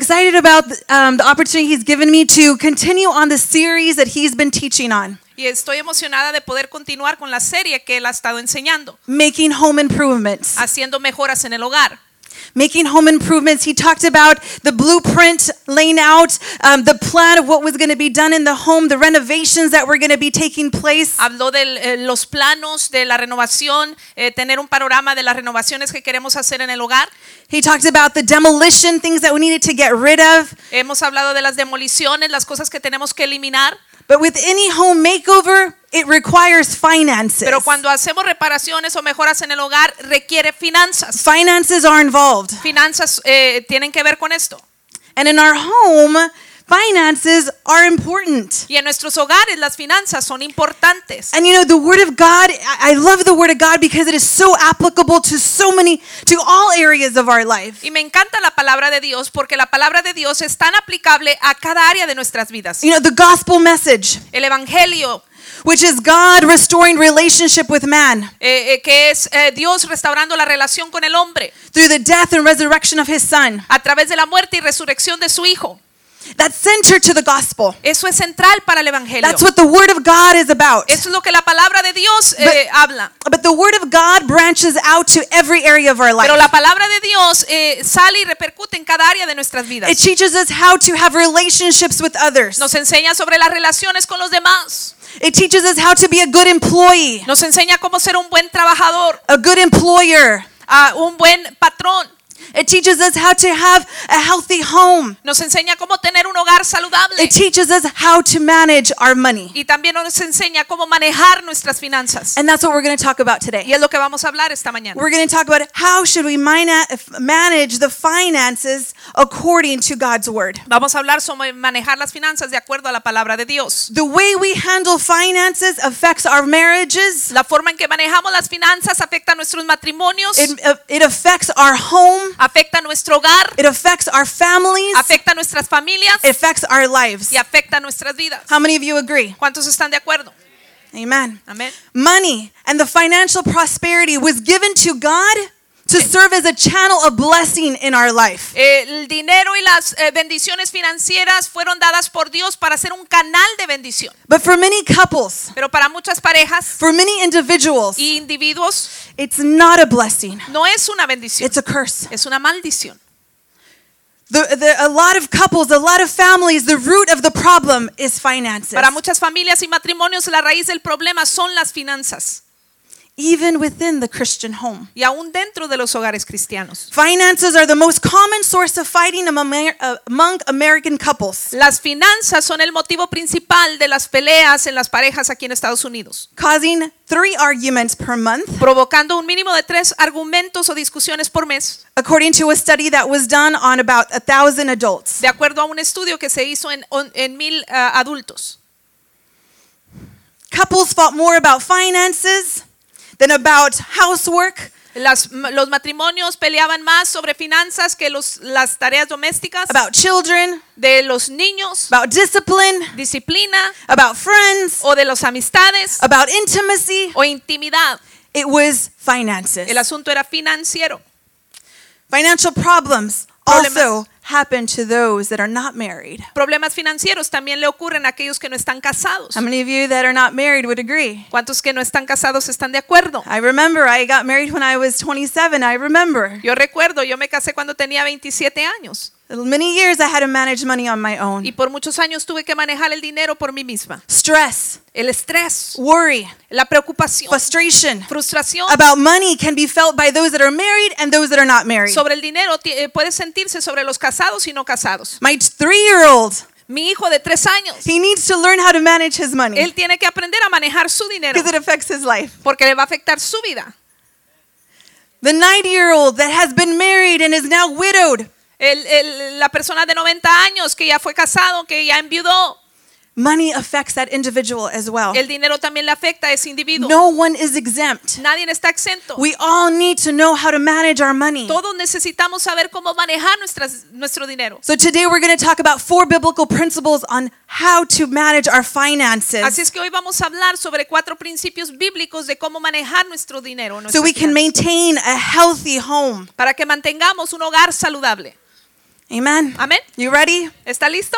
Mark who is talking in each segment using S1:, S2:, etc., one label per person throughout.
S1: excited about um, the opportunity he's given me to continue on the series that he's been teaching on,
S2: Y estoy emocionada de poder continuar con la serie que él ha estado enseñando,
S1: making home improvements.
S2: haciendo mejoras en el hogar.
S1: Making home improvements. He talked about the blueprint laying out, um, the plan of what was going to be done in the home, the renovations that were going to be taking place.
S2: Habló de los planos de la renovación, eh, tener un panorama de las renovaciones que queremos hacer en el hogar.
S1: He talked about the demolition, things that we needed to get rid of.
S2: Hemos hablado de las demoliciones, las cosas que tenemos que eliminar.
S1: But with any home makeover, it requires finances.
S2: Pero cuando hacemos reparaciones o mejoras en el hogar, requiere finanzas.
S1: Finances are involved.
S2: Finanzas eh, tienen que ver con esto.
S1: And in our home, finances are important.
S2: Y en nuestros hogares las finanzas son importantes.
S1: And you know, the Word of God, I love the Word of God because it is so applicable to so many, to all areas of our life.
S2: Y me encanta la palabra de Dios porque la palabra de Dios es tan aplicable a cada área de nuestras vidas.
S1: You know, the gospel message,
S2: El Evangelio,
S1: which is God restoring relationship with man
S2: eh, eh, que es eh, Dios restaurando la relación con el hombre
S1: through the death and resurrection of his Son.
S2: a través de la muerte y resurrección de su Hijo.
S1: That's center to the gospel.
S2: Eso es central para el Evangelio.
S1: That's what the Word of God is about.
S2: Eso es lo que la palabra de Dios eh,
S1: But-
S2: habla.
S1: But the Word of God branches out to every area of our life.
S2: Pero la palabra de Dios eh, sale y repercute en cada área de nuestras vidas.
S1: It teaches us how to have relationships with others.
S2: Nos enseña sobre las relaciones con los demás.
S1: It teaches us how to be a good employee,
S2: Nos enseña cómo ser un buen trabajador,
S1: a good employer.
S2: a un buen patrón.
S1: It teaches us how to have a healthy home.
S2: Nos enseña cómo tener un hogar saludable.
S1: It teaches us how to manage our money.
S2: Y también nos enseña cómo manejar nuestras finanzas.
S1: And that's what we're going to talk about
S2: Y
S1: today.
S2: es lo que vamos a hablar esta mañana.
S1: We're going to talk about how should we manage the finances according to God's word.
S2: Vamos a hablar sobre manejar las finanzas de acuerdo a la palabra de Dios.
S1: The way we handle finances affects our marriages.
S2: La forma en que manejamos las finanzas afecta nuestros matrimonios,
S1: It, uh, it affects our home.
S2: Afecta nuestro hogar,
S1: It affects our families.
S2: afecta nuestras familias
S1: It affects our lives.
S2: y afecta nuestras vidas.
S1: How many of you agree?
S2: ¿Cuántos están de acuerdo?
S1: Amen.
S2: Amén.
S1: Money and the financial prosperity was given to God to serve as a channel of blessing in our life.
S2: El dinero y las eh, bendiciones financieras fueron dadas por Dios para ser un canal de bendición.
S1: But for many couples,
S2: Pero para muchas parejas
S1: for many individuals,
S2: y individuos
S1: it's not a blessing.
S2: no es una bendición,
S1: It's a curse.
S2: es una maldición.
S1: The, the, a lot of couples, a lot of families, the root of the problem is finances.
S2: Para muchas familias y matrimonios la raíz del problema son las finanzas
S1: Even within the Christian home.
S2: y aún dentro de los hogares cristianos.
S1: Finances are the most common source of fighting among, uh, among American couples,
S2: Las finanzas son el motivo principal de las peleas en las parejas aquí en Estados Unidos,
S1: causing three arguments per month,
S2: provocando un mínimo de tres argumentos o discusiones por mes,
S1: according to a study that was done on about a thousand adults.
S2: de acuerdo a un estudio que se hizo en, en mil ah, adultos.
S1: Couples fought more about finances than about housework,
S2: Las- los matrimonios peleaban más sobre finanzas que los, las tareas domésticas,
S1: about children,
S2: de los niños,
S1: about discipline,
S2: disciplina
S1: about friends,
S2: o de las amistades
S1: about intimacy.
S2: o intimidad.
S1: It was finances.
S2: El asunto era financiero.
S1: Financial problems
S2: Problemas.
S1: also happen to those that are not married.
S2: Problemas financieros también le ocurren a aquellos que no están casados.
S1: How many of you that are not married would agree?
S2: ¿Cuántos que no están casados están de acuerdo?
S1: I remember I got married when I was 27. I remember.
S2: Yo recuerdo, yo me casé cuando tenía 27 años
S1: Many years I had to manage money on my
S2: y
S1: own.
S2: por muchos años tuve que manejar el dinero por mí misma.
S1: Stress,
S2: El estrés,
S1: worry,
S2: la preocupación,
S1: frustration
S2: frustración
S1: about money can be felt by those that are married and those that are not married.
S2: sobre el dinero eh, puede sentirse sobre los casados y no casados.
S1: My three year old,
S2: Mi hijo de tres años,
S1: he needs to learn how to manage his money
S2: él tiene que aprender a manejar su dinero
S1: because it affects his life.
S2: porque le va a afectar su vida.
S1: The 90 year old that has been married and is now widowed,
S2: El- el- la persona de 90 años que ya fue casado, que ya enviudó,
S1: money affects that individual as well.
S2: el dinero también le afecta a ese individuo.
S1: No one is exempt.
S2: Nadie está exento.
S1: We all need to know how to manage our money.
S2: Todos necesitamos saber cómo manejar nuestras, nuestro dinero.
S1: So today we're going to talk about four biblical principles on how to manage our finances
S2: Así es que hoy vamos a hablar sobre cuatro principios bíblicos de cómo manejar nuestro dinero,
S1: so we can
S2: finanzas,
S1: maintain a healthy home.
S2: para que mantengamos un hogar saludable.
S1: Amen.
S2: Amén.
S1: You ready?
S2: ¿Está listo?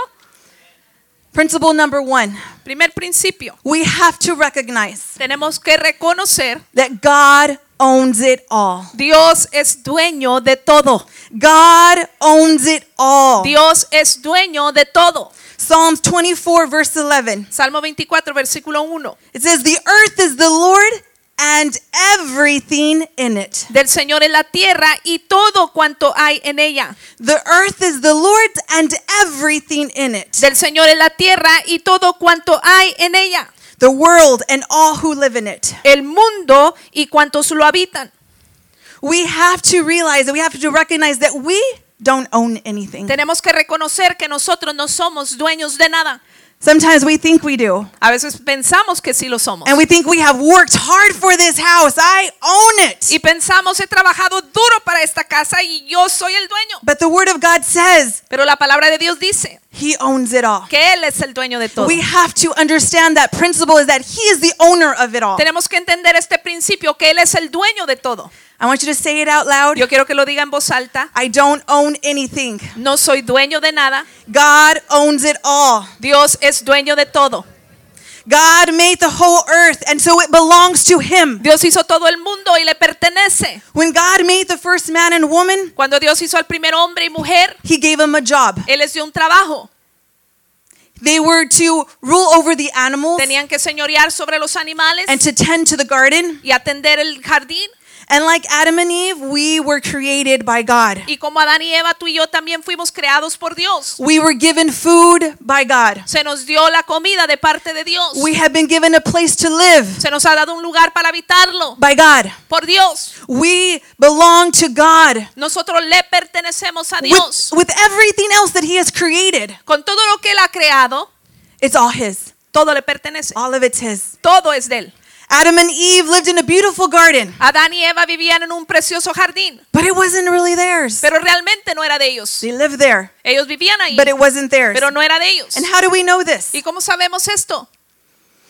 S1: Principle number one.
S2: Primer principio.
S1: We have to recognize
S2: Tenemos que reconocer
S1: that God owns it all.
S2: Dios es dueño de todo.
S1: God owns it all.
S2: Dios es dueño de todo.
S1: Psalms 24, verse 11.
S2: Salmo 24, versículo 1.
S1: It says, The earth is the Lord and everything in it.
S2: Del Señor es la tierra y todo cuanto hay en ella.
S1: The earth is the Lord's and everything in it.
S2: Del Señor es la tierra y todo cuanto hay en ella.
S1: The world and all who live in it.
S2: El mundo y cuantos lo habitan.
S1: We have to realize that we have to recognize that we don't own anything.
S2: Tenemos que reconocer que nosotros no somos dueños de nada.
S1: Sometimes we think we do.
S2: A veces pensamos que sí lo somos.
S1: And we think we have worked hard for this house. I own it.
S2: Y pensamos, he trabajado duro para esta casa y yo soy el dueño.
S1: But the word of God says
S2: Pero la palabra de Dios dice
S1: he owns it all.
S2: que Él es el dueño de todo.
S1: We have to understand that principle is that he is the owner of it all.
S2: Tenemos que entender este principio, que Él es el dueño de todo.
S1: I want you to say it out loud.
S2: Yo quiero que lo diga en voz alta.
S1: I don't own anything.
S2: No soy dueño de nada.
S1: God owns it all.
S2: Dios es dueño de todo.
S1: God made the whole earth, and so it belongs to him.
S2: Dios hizo todo el mundo y le pertenece.
S1: When God made the first man and woman,
S2: Cuando Dios hizo al primer hombre y mujer,
S1: he gave them a job.
S2: Él les dio un trabajo.
S1: They were to rule over the animals
S2: Tenían que señorear sobre los animales
S1: and to tend to the garden.
S2: y atender el jardín.
S1: And like Adam and Eve, we were created by God.
S2: Y como Adán y Eva, tú y yo también fuimos creados por Dios.
S1: We were given food by God.
S2: Se nos dio la comida de parte de Dios.
S1: We have been given a place to live
S2: Se nos ha dado un lugar para habitarlo
S1: by God.
S2: por Dios.
S1: We belong to God
S2: Nosotros le pertenecemos a
S1: with, with everything else that He has created.
S2: Con todo lo que Él ha creado,
S1: It's all His.
S2: todo le pertenece.
S1: All of it's His.
S2: Todo es de Él.
S1: Adam and Eve lived in a beautiful garden,
S2: Adán y Eva vivían en un precioso jardín,
S1: but it wasn't really theirs.
S2: pero realmente no era de ellos.
S1: They lived there,
S2: Ellos vivían ahí,
S1: but it wasn't theirs.
S2: pero no era de ellos.
S1: And how do we know this?
S2: ¿Y cómo sabemos esto?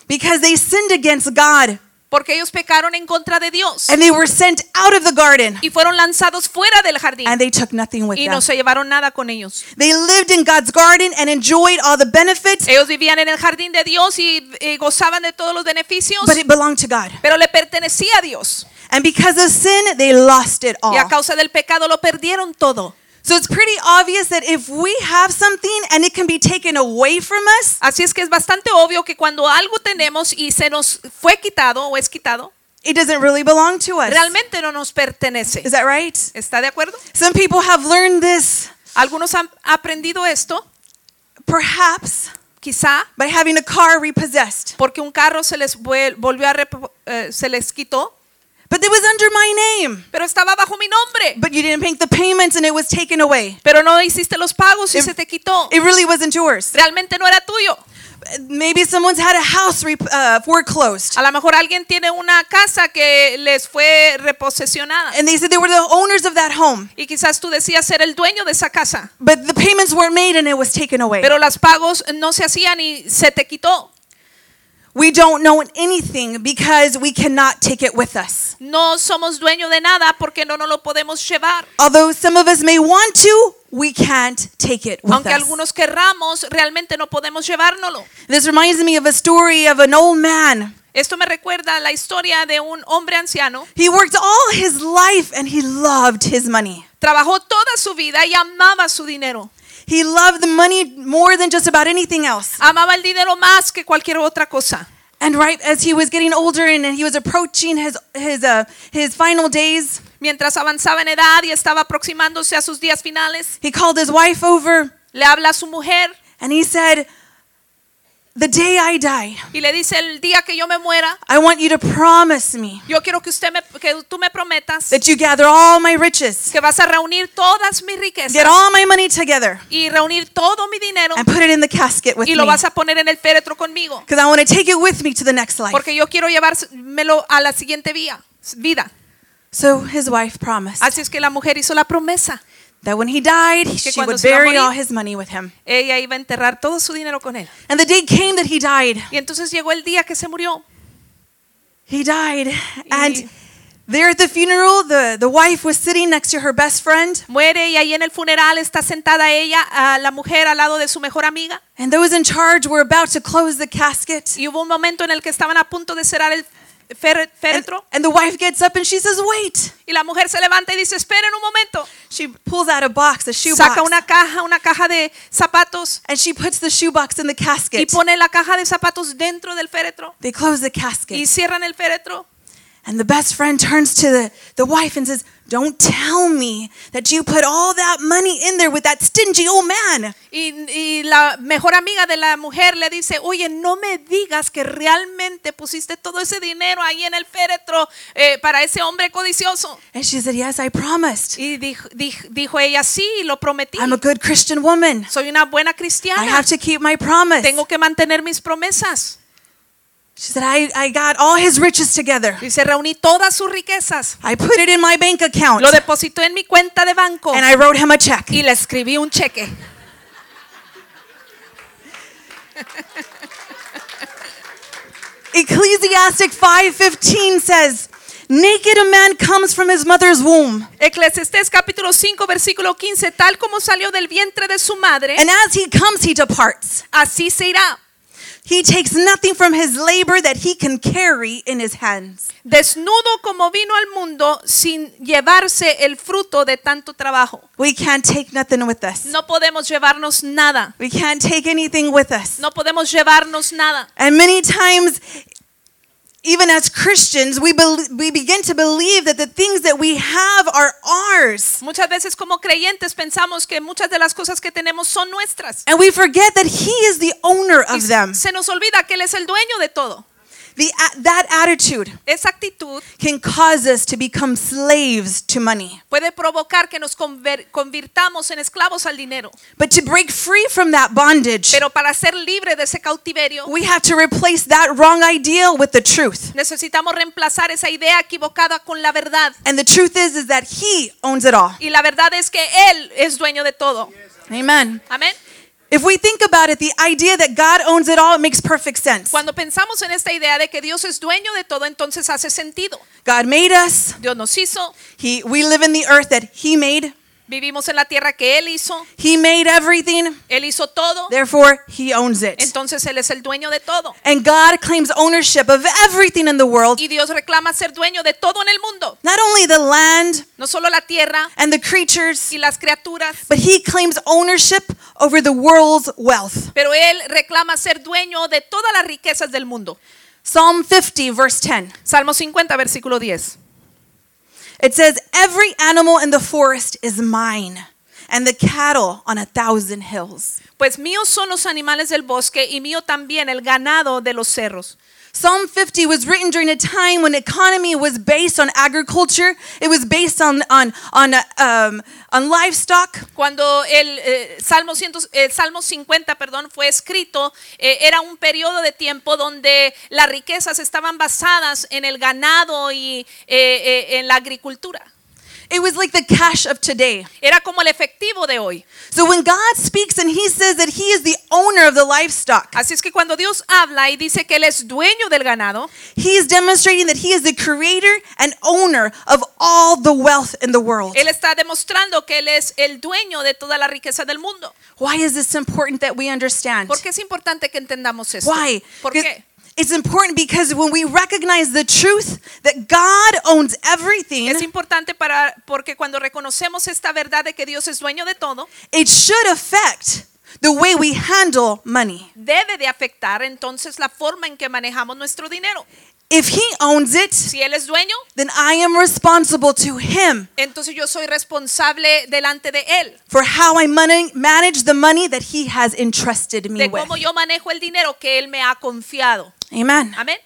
S1: Because they sinned against God
S2: Porque ellos pecaron en contra de Dios
S1: and they were sent out of the garden
S2: y fueron lanzados fuera del jardín
S1: and they took nothing with
S2: y
S1: them.
S2: no se llevaron nada con ellos.
S1: They lived in God's garden and enjoyed all the benefits,
S2: Ellos vivían en el jardín de Dios y, gozaban de todos los beneficios,
S1: but it belonged to God.
S2: pero le pertenecía a Dios.
S1: And because of sin, they lost it all.
S2: Y a causa del pecado lo perdieron todo.
S1: So it's pretty obvious that if we have something and it can be taken away from us,
S2: Así es que es bastante obvio que cuando algo tenemos y se nos fue quitado o es quitado,
S1: it doesn't really belong to us.
S2: realmente no nos pertenece.
S1: Is that right?
S2: ¿Está de acuerdo?
S1: Some people have learned this
S2: Algunos han aprendido esto,
S1: perhaps
S2: quizá
S1: by having a car repossessed.
S2: porque un carro se les volvió a eh, se les quitó,
S1: But it was under my name.
S2: pero estaba bajo mi nombre.
S1: But you didn't make the payments and it was taken away.
S2: Pero no hiciste los pagos y
S1: It-
S2: se te quitó.
S1: It really wasn't yours.
S2: Realmente no era tuyo.
S1: Maybe someone's had a house uh, foreclosed.
S2: A lo mejor alguien tiene una casa que les fue reposesionada.
S1: And they said they were the owners of that home.
S2: Y quizás tú decías ser el dueño de esa casa.
S1: But the payments weren't made and it was taken away.
S2: Pero los pagos no se hacían y se te quitó.
S1: We don't know anything because we cannot take it with us.
S2: No somos dueños de nada porque no nos lo podemos llevar.
S1: Although some of us may want to, we can't take it with
S2: Aunque
S1: us.
S2: algunos querramos, realmente no podemos llevárnoslo.
S1: This reminds me of a story of an old man.
S2: Esto me recuerda la historia de un hombre anciano.
S1: He worked all his life and he loved his money.
S2: Trabajó toda su vida y amaba su dinero.
S1: He loved the money more than just about anything else.
S2: Amaba el dinero más que cualquier otra cosa.
S1: And right as he was getting older and he was approaching his his uh, his final days,
S2: Mientras avanzaba en edad y estaba aproximándose a sus días finales,
S1: he called his wife over
S2: le habla a su mujer
S1: and he said, "The day I die,
S2: y le dice el día que yo me muera,
S1: I want you to promise me
S2: yo quiero que usted me, que tú me prometas
S1: that you gather all my riches,
S2: que vas a reunir todas mis riquezas
S1: get all my money together,
S2: y reunir todo mi dinero
S1: and put it in the casket with
S2: y
S1: me,
S2: lo vas a poner en el féretro conmigo,
S1: because I want to take it with me to the next life."
S2: porque yo quiero llevármelo a la siguiente vía, vida.
S1: So his wife promised
S2: Así es que la mujer hizo la promesa.
S1: That when he died, she would bury
S2: morir-
S1: all his money with him.
S2: Ella iba a enterrar todo su dinero con él.
S1: And the day came that he died.
S2: Y entonces llegó el día que se murió.
S1: He died, and There at the funeral, the, the wife was sitting next to her best friend,
S2: Muere y ahí en el funeral está sentada ella, a la mujer al lado de su mejor amiga.
S1: and those in charge were about to close the casket.
S2: Y hubo un momento en el que estaban a punto de cerrar el fer-
S1: And, and the wife gets up and she says, Wait.
S2: Y la mujer se levanta y dice, esperen un momento.
S1: She pulls out a box, a shoe
S2: Saca
S1: box,
S2: una caja, una caja de zapatos
S1: and she puts the shoe box in the
S2: y
S1: casket.
S2: pone la caja de zapatos dentro del féretro
S1: They close the
S2: y
S1: casket.
S2: cierran el féretro.
S1: And the best friend turns to the, the wife and says, Don't tell me that you put all that money in there with that stingy old man.
S2: Y, y la mejor amiga de la mujer le dice, oye, no me digas que realmente pusiste todo ese dinero ahí en el féretro eh, para ese hombre codicioso.
S1: And she said, Yes, I promised.
S2: Y dijo, dij- dijo ella, sí, lo prometí.
S1: I'm a good Christian woman.
S2: Soy una buena
S1: I
S2: cristiana.
S1: have to keep my promise.
S2: Tengo que mantener mis promesas.
S1: She said, I, I got all his riches together.
S2: Dice, reuní todas sus riquezas.
S1: I put it in my bank account.
S2: Lo depositó en mi cuenta de banco
S1: And I wrote him a check.
S2: y le escribí un cheque.
S1: Ecclesiastic 5:15 says, "Naked a man comes from his mother's womb,
S2: Eclesiastés capítulo 5 versículo 15, tal como salió del vientre de su madre,
S1: and as he comes he departs.
S2: así se irá.
S1: He takes nothing from his labor that he can carry in his hands."
S2: Desnudo como vino al mundo sin llevarse el fruto de tanto trabajo.
S1: We can't take nothing with us.
S2: No podemos llevarnos nada.
S1: We can't take anything with us.
S2: No podemos llevarnos nada.
S1: And many times even as Christians, we bel we begin to believe that the things that we have are ours.
S2: Muchas veces como creyentes pensamos que muchas de las cosas que tenemos son nuestras.
S1: And we forget that he is the owner of them.
S2: se nos olvida que Él es el dueño de todo.
S1: The, that attitude
S2: Esa actitud
S1: can cause us to become slaves to money.
S2: puede provocar que nos convirtamos en esclavos al dinero.
S1: But to break free from that bondage,
S2: Pero para ser libre de ese cautiverio,
S1: we have to replace that wrong ideal with the truth.
S2: necesitamos reemplazar esa idea equivocada con la verdad.
S1: And the truth is is that he owns it all.
S2: Y la verdad es que Él es dueño de todo.
S1: Amen.
S2: Amén.
S1: If we think about it, the idea that God owns it all, it makes perfect sense.
S2: Cuando pensamos en esta idea de que Dios es dueño de todo, entonces hace sentido.
S1: God made us.
S2: Dios nos hizo,
S1: He we live in the earth that he made.
S2: Vivimos en la tierra que Él hizo,
S1: He made everything.
S2: Él hizo todo,
S1: Therefore, he owns it.
S2: entonces Él es el dueño de todo.
S1: And God claims ownership of everything in the world,
S2: Y Dios reclama ser dueño de todo en el mundo,
S1: not only the land
S2: no solo la tierra
S1: and the creatures,
S2: y las criaturas,
S1: but he claims ownership over the world's wealth.
S2: pero Él reclama ser dueño de todas las riquezas del mundo.
S1: Psalm 50, verse 10.
S2: Salmo 50, versículo 10.
S1: It says, Every animal in the forest is mine, and the cattle on a thousand hills.
S2: Pues míos son los animales del bosque y mío también el ganado de los cerros.
S1: Psalm 50 was written during a time when economy was based on agriculture. It was based on on on uh, um, on livestock.
S2: Cuando el eh, Salmo, 100 el Salmo 50 perdón, fue escrito, eh, era un periodo de tiempo donde las riquezas estaban basadas en el ganado y eh, en la agricultura.
S1: It was like the cash of today.
S2: Era como el efectivo de hoy.
S1: So when God speaks and He says that He is the owner of the livestock,
S2: Así es que cuando Dios habla y dice que Él es dueño del ganado,
S1: He is demonstrating that He is the creator and owner of all the wealth in the world.
S2: Él está demostrando que Él es el dueño de toda la riqueza del mundo.
S1: Why is this important that we understand?
S2: ¿Por qué es importante que entendamos esto?
S1: Why?
S2: ¿Por qué?
S1: It's important because when we recognize the truth that God owns everything,
S2: Es importante para porque cuando reconocemos esta verdad de que Dios es dueño de todo,
S1: it should affect the way we handle money.
S2: debe de afectar entonces la forma en que manejamos nuestro dinero.
S1: If He owns it,
S2: Si Él es dueño,
S1: then I am responsible to Him
S2: entonces yo soy responsable delante de Él,
S1: for how I money, manage the money that He has entrusted me
S2: de
S1: with.
S2: cómo yo manejo el dinero que Él me ha confiado.
S1: Amen.
S2: Amén.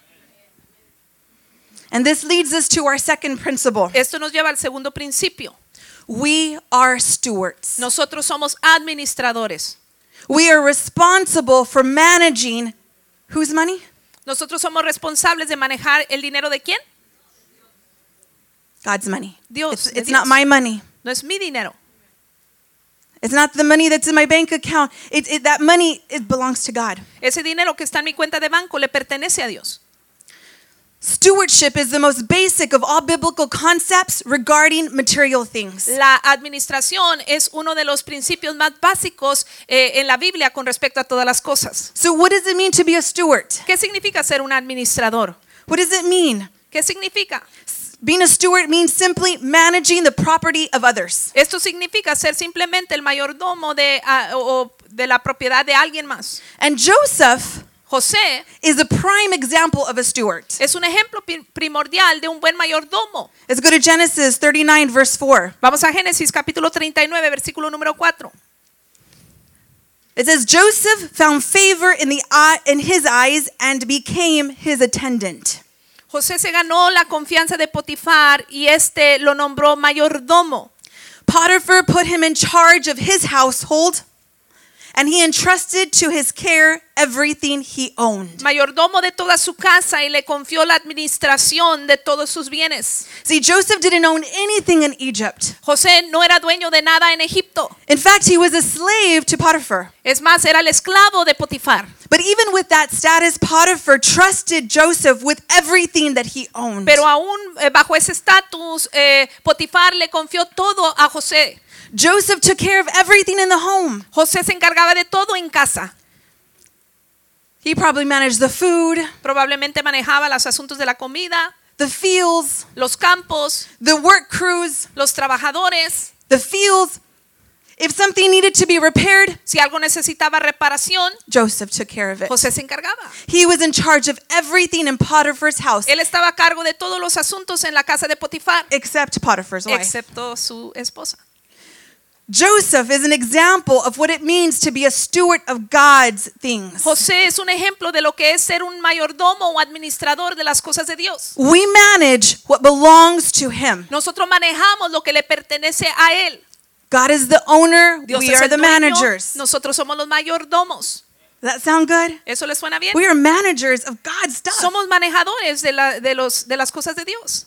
S1: And this leads us to our second principle.
S2: Esto nos lleva al segundo principio.
S1: We are stewards.
S2: Nosotros somos administradores.
S1: We are responsible for managing whose money?
S2: Nosotros somos responsables de manejar el dinero de quién?
S1: God's money.
S2: Dios,
S1: It's, it's not my money.
S2: No es mi dinero.
S1: It's not the money that's in my bank account. It, it, that money it belongs to God.
S2: Ese dinero que está en mi cuenta de banco le pertenece a Dios.
S1: Stewardship is the most basic of all biblical concepts regarding material things.
S2: La administración es uno de los principios más básicos eh, en la Biblia con respecto a todas las cosas.
S1: So, what does it mean to be a steward?
S2: ¿Qué significa ser un administrador?
S1: What does it mean?
S2: ¿Qué significa?
S1: Being a steward means simply managing the property of others.
S2: Esto significa ser simplemente el mayordomo de, ah, o- de la propiedad de alguien más.
S1: And Joseph
S2: José
S1: is a prime example of a steward.
S2: es un ejemplo primordial de un buen mayordomo.
S1: Let's go to Genesis 39, verse 4.
S2: Vamos a Génesis capítulo 39, versículo número 4.
S1: It says, Joseph found favor in, the eye, in his eyes and became his attendant.
S2: José se ganó la confianza de Potifar y este lo nombró mayordomo.
S1: Potiphar put him in charge of his household, and he entrusted to his care everything he owned.
S2: Mayordomo de toda su casa y le confió la administración de todos sus bienes.
S1: See, Joseph didn't own anything in Egypt.
S2: José no era dueño de nada en Egipto.
S1: In fact, he was a slave to Potiphar.
S2: Es más, era el esclavo de Potifar.
S1: But even with that status, Potiphar trusted Joseph with everything that he owned.
S2: Pero aún eh, bajo ese estatus, eh, Potifar le confió todo a José.
S1: Joseph took care of everything in the home.
S2: José se encargaba de todo en casa.
S1: He probably managed the food,
S2: Probablemente manejaba los asuntos de la comida,
S1: the fields,
S2: los campos,
S1: the work crews,
S2: los trabajadores.
S1: the fields. If something needed to be repaired,
S2: Si algo necesitaba reparación,
S1: Joseph took care of it.
S2: José se encargaba.
S1: He was in charge of everything in Potiphar's house
S2: Él estaba a cargo de todos los asuntos en la casa de Potifar,
S1: except Potiphar's wife.
S2: excepto su esposa.
S1: Joseph is an example of what it means to be a steward of God's things.
S2: José es un ejemplo de lo que es ser un mayordomo o administrador de las cosas de Dios.
S1: We manage what belongs to him.
S2: Nosotros manejamos lo que le pertenece a él.
S1: God is the owner,
S2: Dios
S1: we are the
S2: dueño,
S1: managers.
S2: nosotros somos los mayordomos.
S1: Does that sound good?
S2: ¿Eso le suena bien?
S1: We are managers of God's stuff.
S2: Somos manejadores de, la- de los, de las cosas de Dios.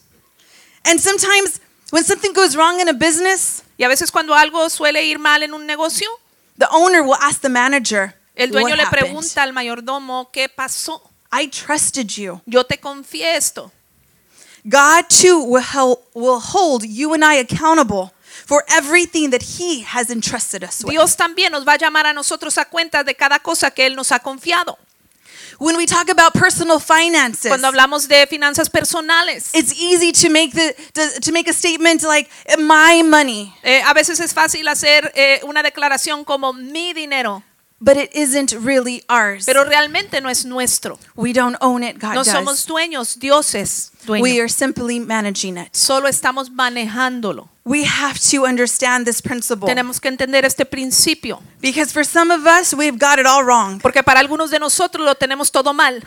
S1: And sometimes when something goes wrong in a business,
S2: Y a veces cuando algo suele ir mal en un negocio,
S1: the owner will ask the manager,
S2: el dueño
S1: what
S2: le
S1: happened?
S2: pregunta al mayordomo, ¿qué pasó?
S1: I trusted you.
S2: Yo te confié esto.
S1: God too will, hel- will hold you and I accountable for everything that he has entrusted us with.
S2: Dios también nos va a llamar a nosotros a cuenta de cada cosa que Él nos ha confiado.
S1: When we talk about personal finances,
S2: Cuando hablamos de finanzas personales,
S1: it's easy to make the to, to make a statement like my money,
S2: eh, a veces es fácil hacer eh, una declaración como mi dinero,
S1: but it isn't really ours.
S2: pero realmente no es nuestro.
S1: we don't own it, God
S2: No
S1: does.
S2: somos dueños, Dios es dueño.
S1: We are simply managing it.
S2: Solo estamos manejándolo.
S1: We have to understand this principle
S2: Tenemos que entender este principio,
S1: because for some of us we've got it all wrong.
S2: porque para algunos de nosotros lo tenemos todo mal.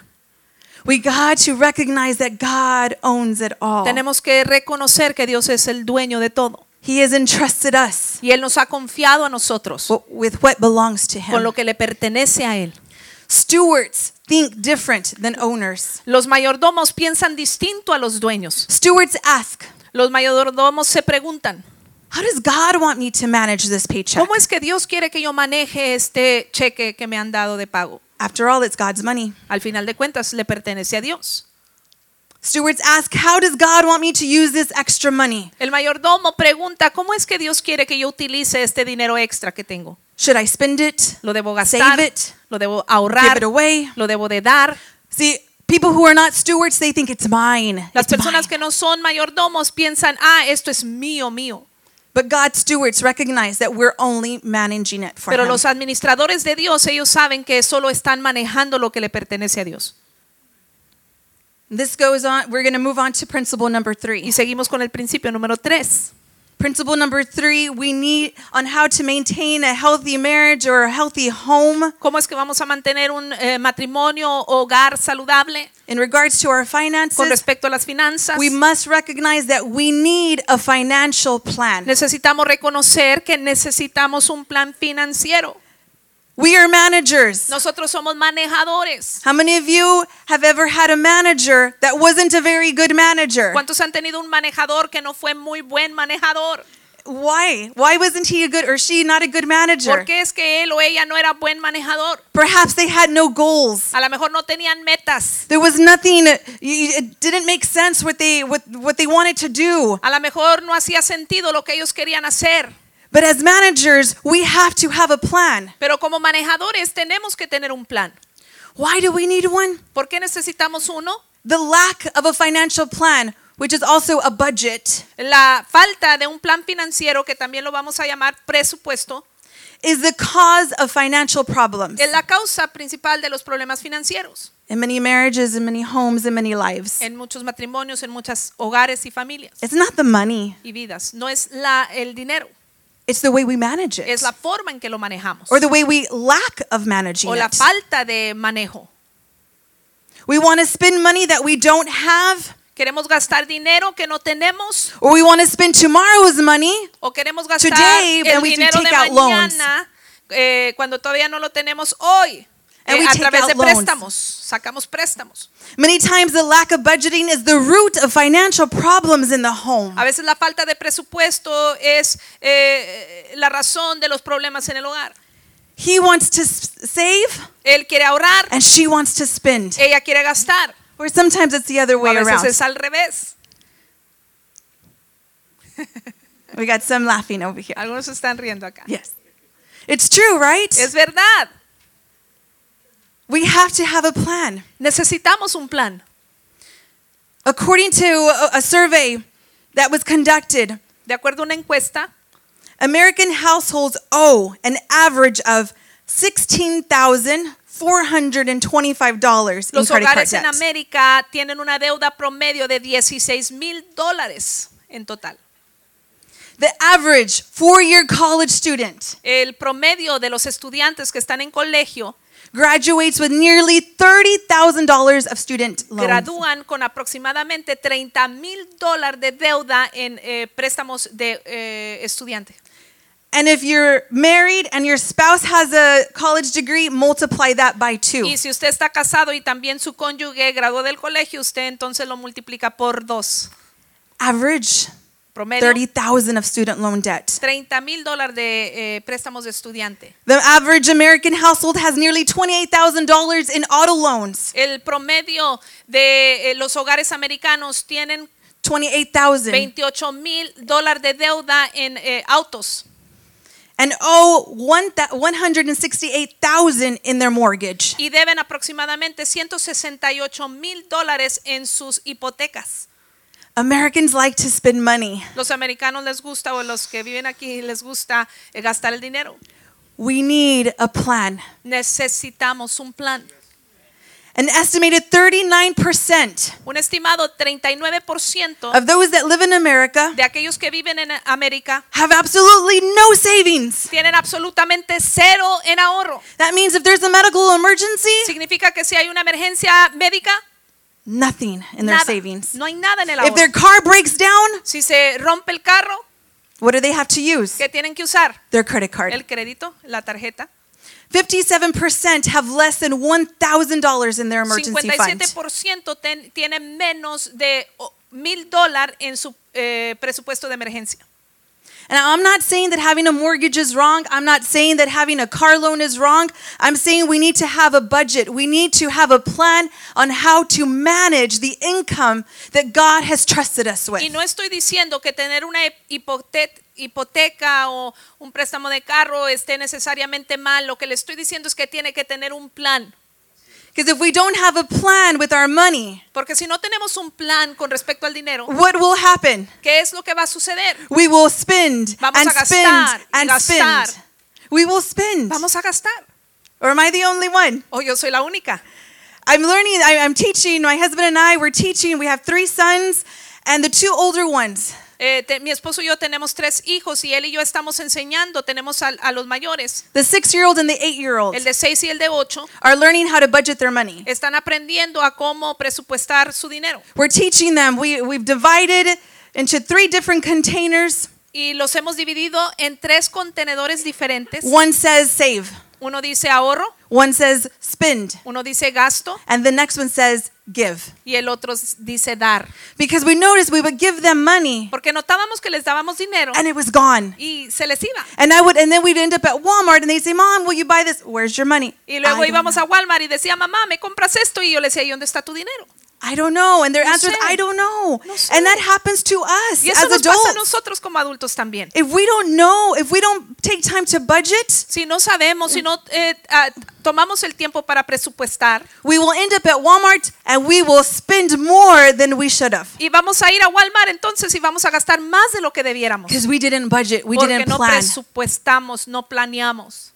S1: We got to recognize that God owns it all.
S2: Tenemos que reconocer que Dios es el dueño de todo
S1: He has entrusted us
S2: y Él nos ha confiado a nosotros
S1: with what belongs to
S2: con
S1: him.
S2: lo que le pertenece a Él.
S1: Stewards think different than owners.
S2: Los mayordomos piensan distinto a los dueños.
S1: Stewards ask,
S2: Los mayordomos se preguntan,
S1: How does God want me to manage this paycheck?
S2: ¿cómo es que Dios quiere que yo maneje este cheque que me han dado de pago?
S1: After all, it's God's money.
S2: Al final de cuentas le pertenece a Dios.
S1: Stewards ask, How does God want me to use this extra money?
S2: El mayordomo pregunta, ¿cómo es que Dios quiere que yo utilice este dinero extra que tengo?
S1: Should I spend it?
S2: ¿Lo debo gastar?
S1: Save it?
S2: ¿Lo debo
S1: Give
S2: ahorrar?
S1: it away?
S2: ¿Lo debo de dar?
S1: See, people who are not stewards, they think it's mine.
S2: Las
S1: It's
S2: personas
S1: mine.
S2: que no son mayordomos piensan, ah, esto es mío, mío.
S1: But God's stewards recognize that we're only managing it for
S2: Pero
S1: Him.
S2: los administradores de Dios, ellos saben que solo están manejando lo que le pertenece a Dios.
S1: This goes on, we're going to move on to principle number
S2: Y
S1: three.
S2: seguimos con el principio número tres.
S1: Principle number three, we need on how to maintain a healthy marriage or a healthy home
S2: ¿Cómo es que vamos a mantener un eh, matrimonio, hogar saludable
S1: in regards to our
S2: con
S1: finances.
S2: respecto a las finanzas?
S1: We must recognize that we need a financial plan.
S2: Necesitamos reconocer que necesitamos un plan financiero.
S1: We are managers.
S2: Nosotros somos manejadores.
S1: How many of you have ever had a manager that wasn't a very good manager?
S2: ¿Cuántos han tenido un manejador que no fue muy buen manejador?
S1: why? Why wasn't he a good or she not a good manager?
S2: ¿Por qué es que él o ella no era buen manejador?
S1: Perhaps they had no goals.
S2: A lo mejor no tenían metas.
S1: There was nothing. Uh, it didn't make sense what they what what they wanted to do.
S2: A lo mejor no hacía sentido lo que ellos querían hacer.
S1: But as managers, we have to have a plan.
S2: Pero como manejadores tenemos que tener un plan.
S1: Why do we need one?
S2: ¿Por qué necesitamos uno?
S1: The lack of a financial plan, which is also a budget,
S2: La falta de un plan financiero, que también lo vamos a llamar presupuesto,
S1: is the cause of financial problems
S2: es la causa principal de los problemas financieros
S1: in many marriages, in many homes, in many lives.
S2: en muchos matrimonios, en muchos hogares y familias
S1: It's not the money,
S2: y vidas. No es la, el dinero,
S1: it's the way we manage it
S2: es la forma en que lo manejamos
S1: or the way we lack of managing
S2: o la
S1: it.
S2: falta de manejo.
S1: We want to spend money that we don't have,
S2: Queremos gastar dinero que no tenemos
S1: or we want to spend tomorrow's money
S2: o queremos gastar
S1: Today,
S2: el
S1: and we can
S2: dinero de
S1: take out loans.
S2: mañana eh, cuando todavía no lo tenemos hoy
S1: And we
S2: a
S1: take
S2: través
S1: out
S2: de
S1: loans.
S2: préstamos. Sacamos préstamos.
S1: Many times, the lack of budgeting is the root of financial problems in the home.
S2: A veces la falta de presupuesto es eh, la razón de los problemas en el hogar.
S1: He wants to save,
S2: Él quiere ahorrar,
S1: and she wants to spend.
S2: ella quiere gastar.
S1: Or sometimes it's the other
S2: O a
S1: way
S2: veces
S1: around.
S2: es al revés.
S1: We got some laughing over here.
S2: Algunos están riendo acá.
S1: Yes. It's true, right?
S2: Es verdad.
S1: We have to have a plan.
S2: Necesitamos un plan.
S1: According to a, survey that was conducted,
S2: De acuerdo a una encuesta,
S1: American households owe an average of $16,425 in
S2: los
S1: credit card
S2: hogares en. América tienen una deuda promedio de 16 mil dólares en total.
S1: The average four-year college student
S2: El promedio de los estudiantes que están en colegio
S1: graduates with nearly $30,000 of student loans.
S2: gradúan con aproximadamente 30 mil dólares de deuda en eh, préstamos de eh, estudiante.
S1: And if you're married and your spouse has a college degree, multiply that by two.
S2: Y si usted está casado y también su cónyuge graduó del colegio, usted entonces lo multiplica por dos.
S1: Average
S2: Promedio,
S1: 30,000 of student loan debt.
S2: 30 mil dólares de eh, préstamos de estudiante.
S1: The average American household has nearly $28,000 in auto loans.
S2: El promedio de eh, los hogares americanos tienen
S1: 28,000
S2: 28 mil dólares de deuda en eh, autos
S1: and owe one thou- 168,000 in their mortgage.
S2: y deben aproximadamente 168 mil dólares en sus hipotecas.
S1: Americans like to spend money.
S2: Los americanos les gusta o los que viven aquí les gusta eh, gastar el dinero.
S1: We need a plan.
S2: Necesitamos un plan.
S1: An estimated 39%
S2: Un estimado 39%
S1: of those that live in America
S2: de aquellos que viven en América
S1: have absolutely no savings.
S2: tienen absolutamente cero en ahorro.
S1: That means if there's a medical emergency,
S2: Significa que si hay una emergencia médica,
S1: nothing in their
S2: nada.
S1: savings.
S2: No hay nada en el
S1: If
S2: ahorro.
S1: their car breaks down,
S2: Si se rompe el carro,
S1: what do they have to use?
S2: ¿qué tienen que usar?
S1: Their credit card.
S2: El crédito, la tarjeta.
S1: 57% have less than $1,000 in their emergency fund.
S2: 57% ten- tienen menos de mil dólares en su eh, presupuesto de emergencia.
S1: And I'm not saying that having a mortgage is wrong. I'm not saying that having a car loan is wrong. I'm saying we need to have a budget. We need to have a plan on how to manage the income that God has trusted us with.
S2: Y no estoy diciendo que tener una hipote- hipoteca o un préstamo de carro esté necesariamente mal. Lo que le estoy diciendo es que tiene que tener un plan.
S1: Because if we don't have a plan with our money,
S2: Porque si no tenemos un plan con respecto al dinero,
S1: what will happen?
S2: ¿qué es lo que va a suceder?
S1: We will spend
S2: Vamos
S1: and
S2: a gastar
S1: spend and
S2: gastar.
S1: spend. We will spend.
S2: Vamos a gastar.
S1: Or am I the only one?
S2: O yo soy la única.
S1: I'm learning, I, I'm teaching, my husband and I, we're teaching. We have three sons, and the two older ones,
S2: Eh, te- mi esposo y yo tenemos tres hijos y él y yo estamos enseñando. Tenemos a, a los mayores,
S1: the six year old and the eight year old,
S2: el de seis y el de ocho,
S1: are learning how to budget their money.
S2: están aprendiendo a cómo presupuestar su dinero.
S1: We're teaching them, we, we've divided into three different containers.
S2: Y los hemos dividido en tres contenedores diferentes.
S1: One says save,
S2: Uno dice ahorro,
S1: one says spend,
S2: uno dice gasto
S1: and the next one says give.
S2: y el otro dice dar.
S1: Because we noticed we would give them money
S2: Porque notábamos que les dábamos dinero
S1: and it was gone.
S2: y se les iba.
S1: And I would and then we'd end up at Walmart and they'd say, Mom, will you buy this? Where's your money?
S2: Y luego
S1: I
S2: íbamos a Walmart y decía, mamá, ¿me compras esto? Y yo le decía, ¿y dónde está tu dinero?
S1: I don't know. And their
S2: No
S1: answer is,
S2: sé.
S1: I don't know.
S2: No sé.
S1: And that happens to us
S2: Y eso
S1: as
S2: nos pasa a
S1: adults.
S2: nosotros como adultos también.
S1: If we don't know, if we don't take time to budget,
S2: Si no sabemos, si no eh, ah, tomamos el tiempo para presupuestar
S1: we will end up at Walmart and we will spend more than we should have.
S2: y vamos a ir a Walmart entonces y vamos a gastar más de lo que debiéramos.
S1: Because we didn't budget, we
S2: Porque
S1: didn't
S2: no
S1: plan.
S2: presupuestamos, no planeamos.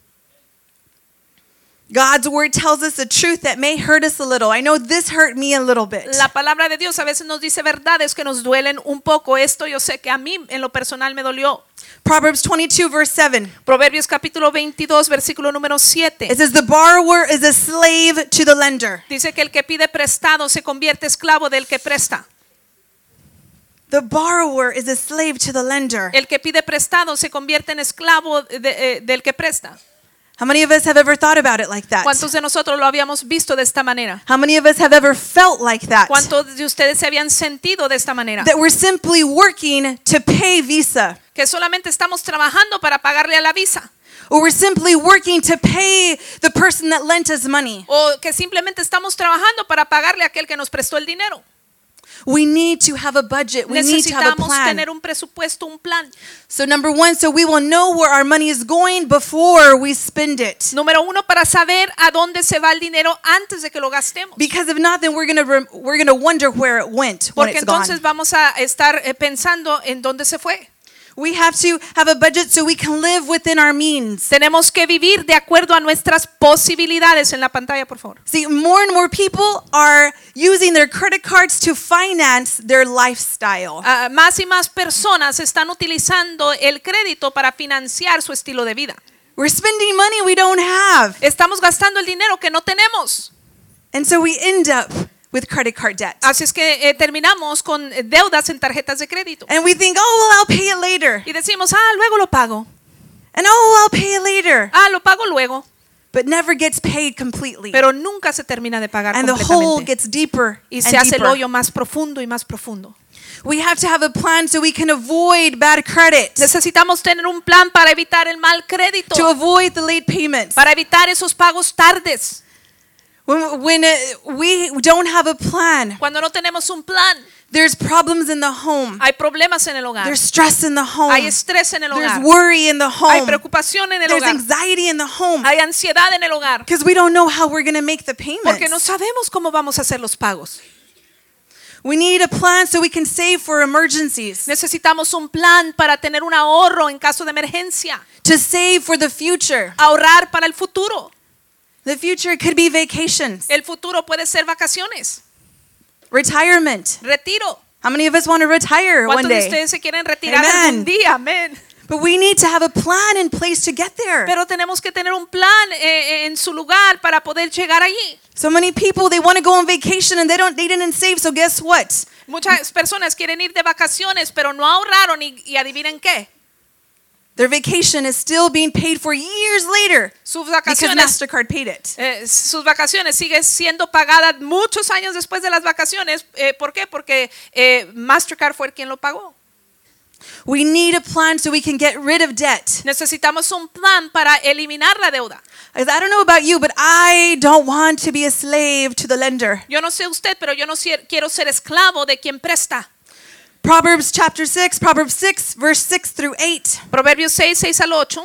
S1: God's word tells us the truth that may hurt us a little. I know this hurt me a little bit.
S2: La palabra de Dios a veces nos dice verdades que nos duelen un poco. Esto yo sé que a mí en lo personal me dolió.
S1: Proverbs 22, verse 7.
S2: Proverbios capítulo 22, versículo número 7.
S1: It says, The borrower is a slave to the lender.
S2: Dice que el que pide prestado se convierte esclavo del que presta.
S1: The borrower is a slave to the lender.
S2: El que pide prestado se convierte en esclavo de- eh, del que presta.
S1: How many of us have ever thought about it like that?
S2: ¿Cuántos de nosotros lo habíamos visto de esta manera?
S1: How many of us have ever felt like that?
S2: ¿Cuántos de ustedes se habían sentido de esta manera?
S1: That we're simply working to pay Visa.
S2: Que solamente estamos trabajando para pagarle a la visa.
S1: Or we're simply working to pay the person that lent us money.
S2: O que simplemente estamos trabajando para pagarle a aquel que nos prestó el dinero.
S1: We need to have a budget. We need to have a plan.
S2: tener un presupuesto, un plan.
S1: So number one, so we will know where our money is going before we spend it.
S2: Número uno, para saber a dónde se va el dinero antes de que lo gastemos.
S1: Because if not, then we're gonna we're gonna wonder where it went when
S2: Porque
S1: it's gone.
S2: entonces vamos a estar eh, pensando en dónde se fue.
S1: We have to have a budget so we can live within our means.
S2: Tenemos que vivir de acuerdo a nuestras posibilidades. En la pantalla, por favor.
S1: See, more and more people are using their credit cards to finance their lifestyle.
S2: Ah, más y más personas están utilizando el crédito para financiar su estilo de vida.
S1: We're spending money we don't have.
S2: Estamos gastando el dinero que no tenemos.
S1: And so we end up with credit card debt.
S2: Así es que eh, terminamos con eh, deudas en tarjetas de crédito.
S1: And we think, oh, well, I'll pay it later.
S2: Y decimos, ah, luego lo pago.
S1: And oh, I'll pay it later.
S2: Ah, lo pago luego.
S1: But never gets paid completely.
S2: Pero nunca se termina de pagar
S1: And the hole
S2: completamente.
S1: gets deeper
S2: Y se hace el hoyo más profundo y más profundo.
S1: We have to have a plan so we can avoid bad credit,
S2: Necesitamos tener un plan para evitar el mal crédito,
S1: to avoid the late payments.
S2: para evitar esos pagos tardes.
S1: When, when uh, we don't have a plan,
S2: Cuando no tenemos un plan,
S1: there's problems in the home.
S2: hay problemas en el hogar.
S1: There's stress in the home.
S2: Hay estrés en el
S1: There's
S2: hogar.
S1: worry in the
S2: Hay
S1: home.
S2: preocupación en el
S1: There's
S2: hogar.
S1: anxiety in the home.
S2: Hay ansiedad en el hogar.
S1: Because we don't know how we're going to make the
S2: Porque no
S1: payments.
S2: sabemos cómo vamos a hacer los pagos.
S1: We need a plan so we can save for emergencies,
S2: Necesitamos un plan para tener un ahorro en caso de emergencia.
S1: to save for the future.
S2: Ahorrar para el futuro.
S1: The future could be vacations,
S2: El futuro puede ser vacaciones,
S1: retirement.
S2: retiro.
S1: How many of us want to retire one
S2: ¿Cuántos de ustedes se quieren retirar
S1: Amen.
S2: algún día? Amén.
S1: But we need to have a plan in place to get there.
S2: Pero tenemos que tener un plan eh, eh, en su lugar para poder llegar allí.
S1: So many people they want to go on vacation and they don't they didn't save. So guess what?
S2: Muchas personas quieren ir de vacaciones, pero no ahorraron y, y adivinen qué.
S1: Their vacation is still being paid for years later
S2: Sus
S1: because Mastercard paid it.
S2: eh, sus vacaciones siguen siendo pagadas muchos años después de las vacaciones. Eh, ¿Por qué? Porque eh, Mastercard fue quien lo pagó.
S1: We need a plan so we can get rid of debt.
S2: Necesitamos un plan para eliminar la deuda.
S1: I don't know about you, but I don't want to be a slave to the lender.
S2: Yo no sé usted, pero yo no quiero ser esclavo de quien presta.
S1: Proverbs chapter 6, Proverbs 6, verse 6 through 8.
S2: Proverbios 6, 6 al 8.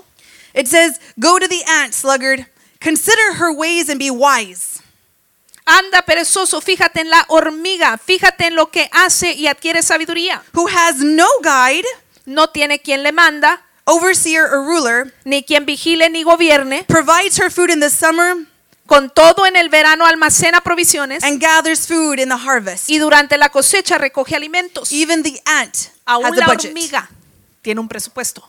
S1: It says, Go to the ant, sluggard, consider her ways and be wise.
S2: Anda perezoso, fíjate en la hormiga, fíjate en lo que hace y adquiere sabiduría.
S1: Who has no guide,
S2: No tiene quien le manda,
S1: overseer, or ruler,
S2: ni quien vigile ni gobierne.
S1: provides her food in the summer,
S2: Con todo en el verano almacena provisiones
S1: and gathers food in the harvest.
S2: y durante la cosecha recoge alimentos.
S1: Even the ant
S2: Aún
S1: has a
S2: la
S1: budget.
S2: hormiga tiene un presupuesto.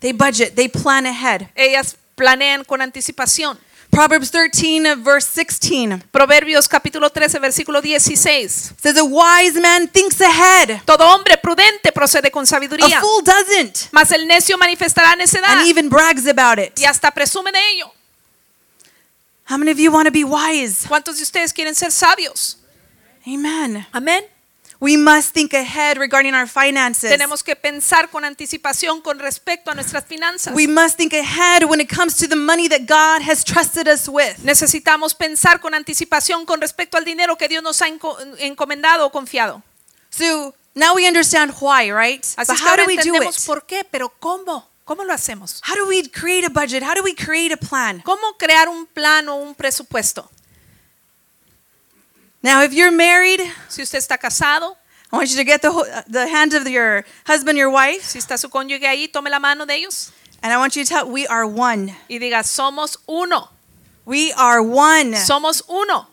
S1: They budget, they plan ahead.
S2: Ellas planean con anticipación.
S1: Proverbs 13, uh, verse 16
S2: Proverbios capítulo 13, versículo 16.
S1: says, A wise man thinks ahead,
S2: Todo hombre prudente procede con
S1: a
S2: sabiduría,
S1: fool doesn't,
S2: mas el necio manifestará necedad
S1: and even brags about it.
S2: y hasta presume de ello.
S1: How many of you want to be wise?
S2: ¿Cuántos de ustedes quieren ser sabios?
S1: Amen.
S2: Amén.
S1: We must think ahead regarding our finances.
S2: Tenemos que pensar con anticipación con respecto a nuestras finanzas.
S1: We must think ahead when it comes to the money that God has trusted us with.
S2: Necesitamos pensar con anticipación con respecto al dinero que Dios nos ha encomendado o confiado.
S1: So now we understand why, right?
S2: Así
S1: But how do we do it?
S2: por qué, pero ¿cómo? ¿Cómo lo hacemos?
S1: How do we create a budget? How do we create a plan?
S2: ¿Cómo crear un plan o un presupuesto?
S1: Now, if you're married,
S2: Si usted está casado,
S1: I want you to get the, the hand of your husband, your wife,
S2: si está su cónyuge ahí, tome la mano de ellos
S1: and I want you to tell, we are one.
S2: y diga, somos uno,
S1: We are one.
S2: somos uno.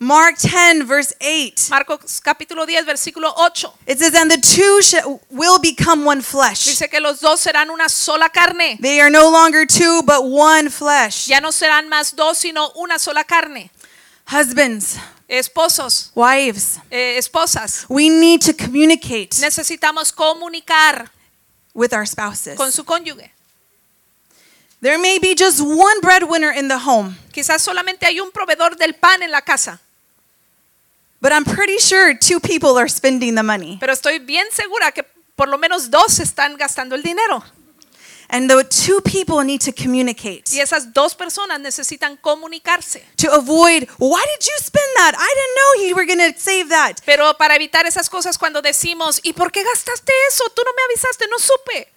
S1: Mark 10, verse 8.
S2: Marcos capítulo 10, versículo 8.
S1: It says, and the two sh- will become one flesh.
S2: Dice que los dos serán una sola carne.
S1: They are no longer two, but one flesh.
S2: Ya no serán más dos, sino una sola carne.
S1: Husbands,
S2: Esposos,
S1: wives,
S2: eh, esposas,
S1: we need to communicate
S2: necesitamos comunicar
S1: with our spouses.
S2: con su cónyuge.
S1: There may be just one breadwinner in the home,
S2: Quizás solamente hay un proveedor del pan en la casa,
S1: but I'm pretty sure two people are spending the money.
S2: pero estoy bien segura que por lo menos dos están gastando el dinero.
S1: And the two people need to communicate
S2: Y esas dos personas necesitan comunicarse.
S1: to avoid, why did you spend that? I didn't know you were going to save that.
S2: Pero para evitar esas cosas cuando decimos, ¿y por qué gastaste eso? Tú no me avisaste, no supe.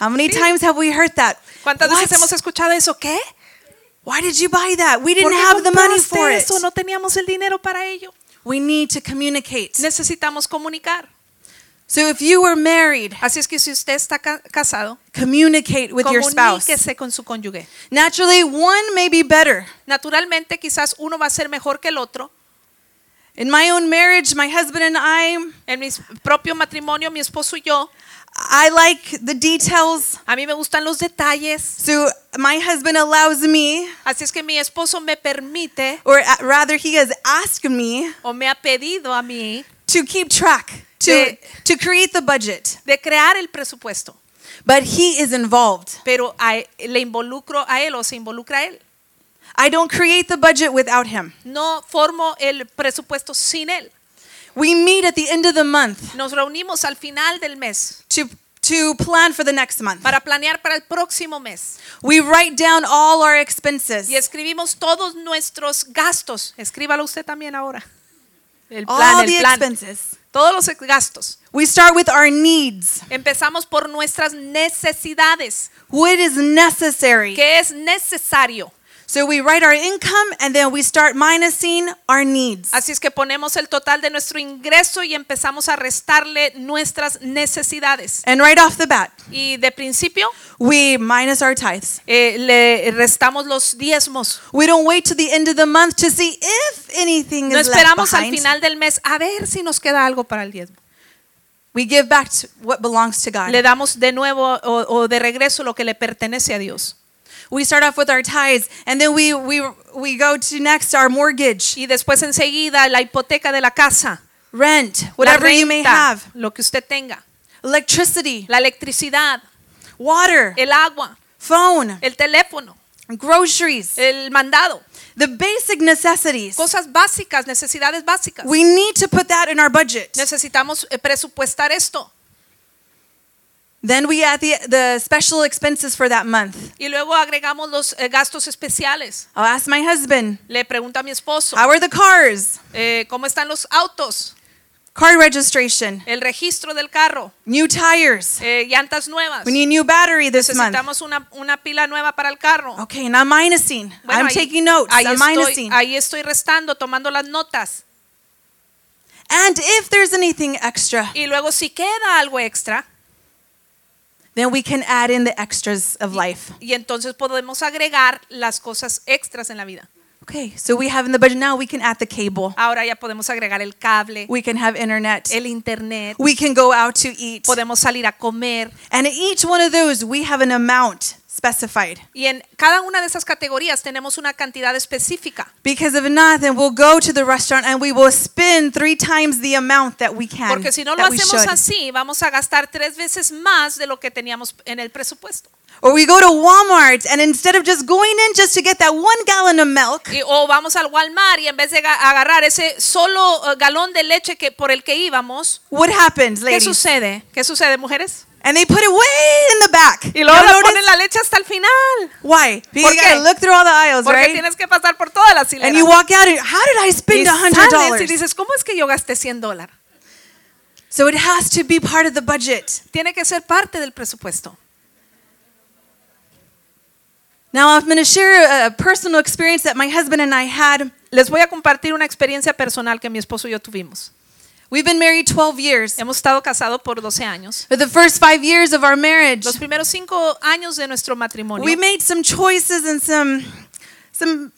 S1: How many
S2: Sí.
S1: times have we heard that?
S2: ¿Cuántas
S1: What?
S2: veces hemos escuchado eso? ¿Qué?
S1: Why did you buy that? We
S2: ¿Por
S1: didn't have the money for it.
S2: eso? No teníamos el dinero para ello.
S1: We need to communicate.
S2: Necesitamos comunicar.
S1: So if you were married,
S2: Así es que si usted está ca- casado,
S1: communicate with your spouse.
S2: comuníquese con su cónyuge.
S1: Naturally, one may be better.
S2: Naturalmente, quizás uno va a ser mejor que el otro.
S1: In my own marriage, my husband and I,
S2: En mi propio matrimonio, mi esposo y yo,
S1: I like the details.
S2: a mí me gustan los detalles.
S1: So my husband allows me,
S2: Así es que mi esposo me permite
S1: or a- rather, he has asked me
S2: o me ha pedido a mí
S1: to keep track, to,
S2: De-
S1: to create the budget.
S2: de crear el presupuesto.
S1: But he is involved.
S2: Pero a le involucro a él o se involucra a él.
S1: I don't create the budget without him.
S2: No formo el presupuesto sin él.
S1: We meet at the end of the month
S2: Nos reunimos al final del mes
S1: to, to plan for the next month.
S2: para planear para el próximo mes.
S1: We write down all our expenses,
S2: Y escribimos todos nuestros gastos. Escríbalo usted también ahora. El
S1: all
S2: plan,
S1: the
S2: el plan.
S1: expenses.
S2: Todos los gastos.
S1: We start with our needs,
S2: Empezamos por nuestras necesidades.
S1: what is necessary.
S2: ¿Qué es necesario?
S1: So we write our income and then we start minusing our needs.
S2: Así es que ponemos el total de nuestro ingreso y empezamos a restarle nuestras necesidades.
S1: And right off the bat,
S2: Y de principio
S1: we minus our tithes.
S2: eh, le restamos los diezmos.
S1: We don't wait to the end of the month to see if anything
S2: No
S1: is left
S2: esperamos al
S1: behind.
S2: final del mes a ver si nos queda algo para el diezmo.
S1: We give back to what belongs to God.
S2: Le damos de nuevo o, o de regreso lo que le pertenece a Dios.
S1: We start off with our tithes and then we, we, we go to next our mortgage,
S2: Y después enseguida la hipoteca de la casa,
S1: rent, whatever you may
S2: renta,
S1: have,
S2: lo que usted tenga,
S1: electricity,
S2: la electricidad,
S1: water,
S2: el agua,
S1: phone,
S2: el teléfono,
S1: groceries,
S2: el mandado,
S1: the basic necessities.
S2: cosas básicas, necesidades básicas.
S1: We need to put that in our budget.
S2: Necesitamos eh, presupuestar esto.
S1: Then we add the, the special expenses for that month.
S2: Y luego agregamos los eh, gastos especiales.
S1: I'll ask my husband,
S2: Le pregunto a mi esposo,
S1: how are the cars?
S2: eh, ¿cómo están los autos?
S1: Car registration,
S2: El registro del carro,
S1: new tires.
S2: eh, llantas nuevas.
S1: We need new battery this month.
S2: Necesitamos una, una pila nueva para el carro.
S1: Okay, I'm minusing.
S2: Bueno,
S1: I'm
S2: ahí-
S1: taking notes.
S2: Ahí
S1: I'm
S2: estoy,
S1: minusing.
S2: ahí estoy restando, tomando las notas.
S1: And if there's anything extra,
S2: Y luego si queda algo extra,
S1: then we can add in the extras of life.
S2: y entonces podemos agregar las cosas extras en la vida.
S1: Okay, so we have in the budget now, we can add the cable.
S2: Ahora ya podemos agregar el cable,
S1: We can have internet.
S2: el internet,
S1: We can go out to eat.
S2: podemos salir a comer.
S1: And each one of those, we have an amount specified.
S2: Y en cada una de esas categorías tenemos una cantidad específica.
S1: Because if not, then we'll go to the restaurant and we will spend three times the amount that we can.
S2: Porque si no lo hacemos así, vamos a gastar tres veces más de lo que teníamos en el presupuesto.
S1: Or we go to Walmart and instead of just going in just to get that one gallon of milk,
S2: Y- o vamos al Walmart y en vez de ga- agarrar ese solo eh, galón de leche que por el que íbamos,
S1: what happens,
S2: ¿qué
S1: ladies?
S2: sucede? ¿Qué sucede, mujeres?
S1: And they put it way in the back.
S2: Y luego le ponen la leche hasta el final.
S1: Why? Because
S2: ¿Por
S1: you gotta look through all the aisles,
S2: Porque
S1: right?
S2: tienes que pasar por todas las hileras.
S1: And you walk out and how did I spend a hundred
S2: sales y
S1: dollars?
S2: dices, ¿cómo es que yo gasté 100 dólares?
S1: So it has to be part of the budget.
S2: Tiene que ser parte del presupuesto.
S1: Now I'm going to share a- a personal experience that my husband and I had.
S2: Les voy a compartir una experiencia personal que mi esposo y yo tuvimos.
S1: We've been married 12 years.
S2: Hemos estado casados por 12 años.
S1: For the first five years of our marriage,
S2: Los primeros cinco años de nuestro matrimonio,
S1: we made some choices and some, some,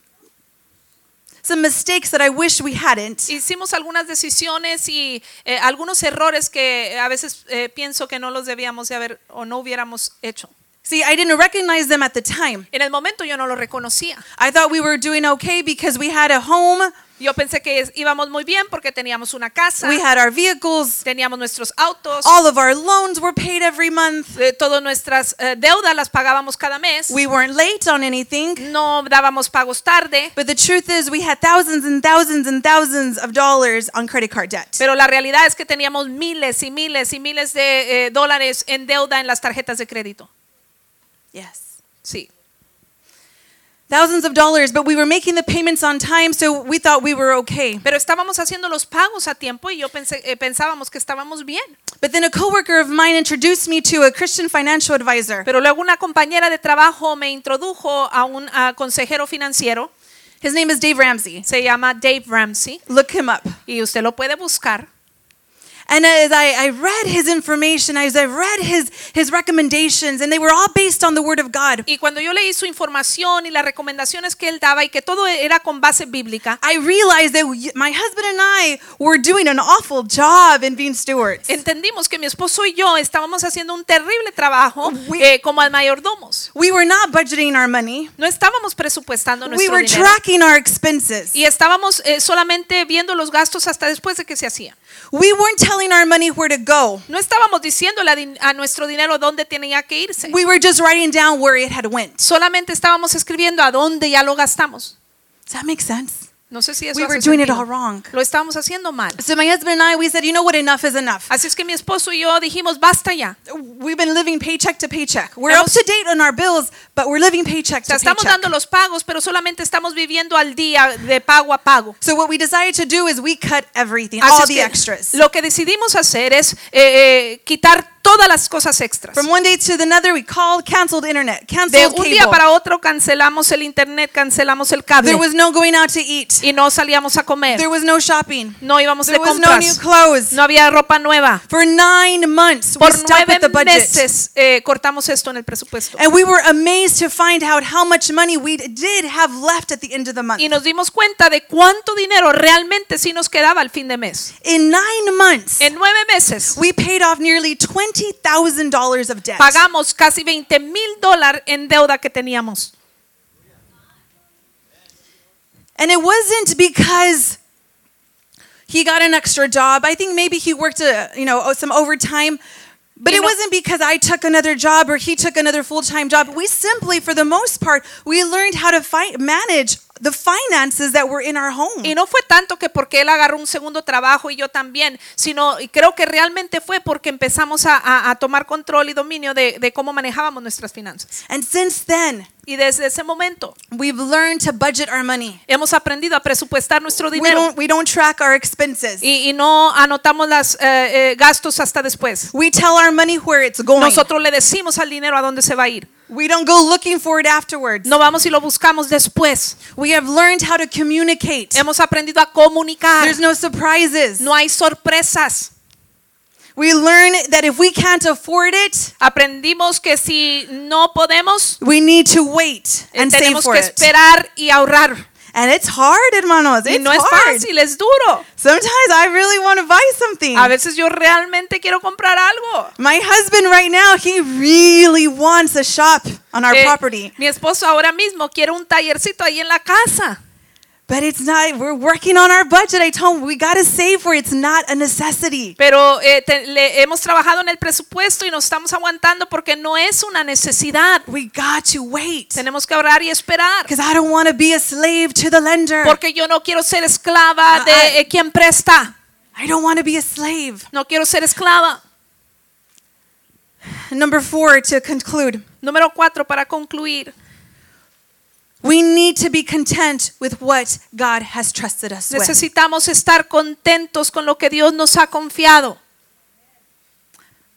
S1: some mistakes that I wish we hadn't.
S2: hicimos algunas decisiones y eh, algunos errores que a veces eh, pienso que no los debíamos de haber o no hubiéramos hecho.
S1: See, I didn't recognize them at the time.
S2: En el momento yo no lo reconocía.
S1: I thought we were doing okay because we had a home,
S2: Yo pensé que es- íbamos muy bien porque teníamos una casa,
S1: we had our vehicles,
S2: teníamos nuestros autos,
S1: all of our loans were paid every month.
S2: eh, todas nuestras eh, deudas las pagábamos cada mes,
S1: We weren't late on anything.
S2: no dábamos pagos tarde.
S1: But the truth is, we had thousands and thousands and thousands of dollars on credit card debt.
S2: Pero la realidad es que teníamos miles y miles y miles de eh, dólares en deuda en las tarjetas de crédito.
S1: Yes.
S2: Sí.
S1: Thousands of dollars, but we were making the payments on time, so we thought we were okay.
S2: Pero estábamos haciendo los pagos a tiempo y yo pensé, eh, pensábamos que estábamos bien.
S1: But then a coworker of mine introduced me to a Christian financial advisor.
S2: Pero luego una compañera de trabajo me introdujo a un a consejero financiero,
S1: His name is Dave Ramsey.
S2: se llama Dave Ramsey,
S1: Look him up.
S2: y usted lo puede buscar.
S1: And as I, I read his information, as I read his, his recommendations, and they were all based on the Word of God,
S2: Y cuando yo leí su información y las recomendaciones que él daba y que todo era con base bíblica,
S1: I realized that we- my husband and I were doing an awful job in being stewards.
S2: entendimos que mi esposo y yo estábamos haciendo un terrible trabajo
S1: We-
S2: eh, como mayordomos.
S1: We were not budgeting our money.
S2: No estábamos presupuestando
S1: We
S2: nuestro
S1: were
S2: dinero
S1: tracking our expenses.
S2: y estábamos eh, solamente viendo los gastos hasta después de que se hacía.
S1: We weren't telling our money where to go.
S2: No estábamos diciéndole a, nuestro dinero dónde tenía que irse.
S1: We were just writing down where it had went.
S2: Solamente estábamos escribiendo a dónde ya lo gastamos.
S1: Does that make sense?
S2: No sé si eso
S1: We were doing it all wrong.
S2: Lo estábamos haciendo mal.
S1: So my husband and I, we said, you know what, enough is enough.
S2: Así es que mi esposo y yo dijimos, basta ya.
S1: We've been living paycheck to paycheck. We're up
S2: Hemos-
S1: to date on our bills, but we're living paycheck to
S2: estamos
S1: paycheck.
S2: dando los pagos, pero solamente estamos viviendo al día de pago a pago.
S1: So what we decided to do is we cut everything,
S2: Así
S1: all the extras.
S2: Lo que decidimos hacer es eh, eh, quitar todas las cosas extras.
S1: From one day to the other, we called, canceled internet,
S2: De
S1: canceled
S2: un día
S1: cable.
S2: para otro cancelamos el internet, cancelamos el cable
S1: There was no going out to eat.
S2: y no salíamos a comer.
S1: There was no shopping.
S2: No íbamos de
S1: There was no new clothes.
S2: No había ropa nueva.
S1: For nine months, we
S2: Por
S1: stopped
S2: nueve
S1: at the budget.
S2: meses eh, cortamos esto en el presupuesto.
S1: And we were amazed to find out how much money we did have left at the end of the month.
S2: Y nos dimos cuenta de cuánto dinero realmente sí nos quedaba al fin de mes.
S1: In nine months,
S2: En nueve meses
S1: we paid off nearly $20,000 of debt.
S2: pagamos casi 20 mil dólares en deuda que teníamos.
S1: And it wasn't because he got an extra job. I think maybe he worked a, you know, some overtime. But
S2: You
S1: it
S2: know-
S1: wasn't because I took another job or he took another full-time job. We simply, for the most part, we learned how to fi- manage the finances that were in our home.
S2: Y no fue tanto que porque él agarró un segundo trabajo y yo también, sino y creo que realmente fue porque empezamos a, a- a tomar control y dominio de, de cómo manejábamos nuestras finanzas.
S1: And since then,
S2: Y desde ese momento
S1: we've learned to budget our money.
S2: hemos aprendido a presupuestar nuestro
S1: We
S2: dinero
S1: don't, we don't track our expenses.
S2: y, y no anotamos los gastos hasta después.
S1: We tell our money where it's going.
S2: Nosotros le decimos al dinero a dónde se va a ir.
S1: We don't go looking for it afterwards.
S2: No vamos y lo buscamos después.
S1: We have learned how to communicate.
S2: Hemos aprendido a comunicar.
S1: There's no surprises.
S2: No hay sorpresas.
S1: We learn that if we can't afford it,
S2: Aprendimos que si no podemos,
S1: we need to wait
S2: eh,
S1: and save
S2: tenemos
S1: for
S2: que
S1: it.
S2: esperar y ahorrar.
S1: And it's hard, hermanos.
S2: Y
S1: It's
S2: no es
S1: hard.
S2: fácil, es duro.
S1: Sometimes I really want to buy something.
S2: A veces yo realmente quiero comprar algo.
S1: My husband right now, he really wants a shop on our
S2: Eh,
S1: property.
S2: Mi esposo ahora mismo quiere un tallercito ahí en la casa.
S1: But it's not, we're working on our budget. I told him we got to save for it. It's not a necessity.
S2: Pero eh, te- le- hemos trabajado en el presupuesto y nos estamos aguantando porque no es una necesidad.
S1: We got to wait.
S2: Tenemos que ahorrar y esperar.
S1: Because I don't want to be a slave to the lender.
S2: Porque yo no quiero ser esclava
S1: Ah,
S2: de
S1: ah.
S2: eh, quien presta.
S1: I don't want to be a slave.
S2: No quiero ser esclava.
S1: Number four, to conclude,
S2: Número cuatro, para concluir.
S1: We need to be content with what God has trusted us with.
S2: Necesitamos estar contentos con lo que Dios nos ha confiado.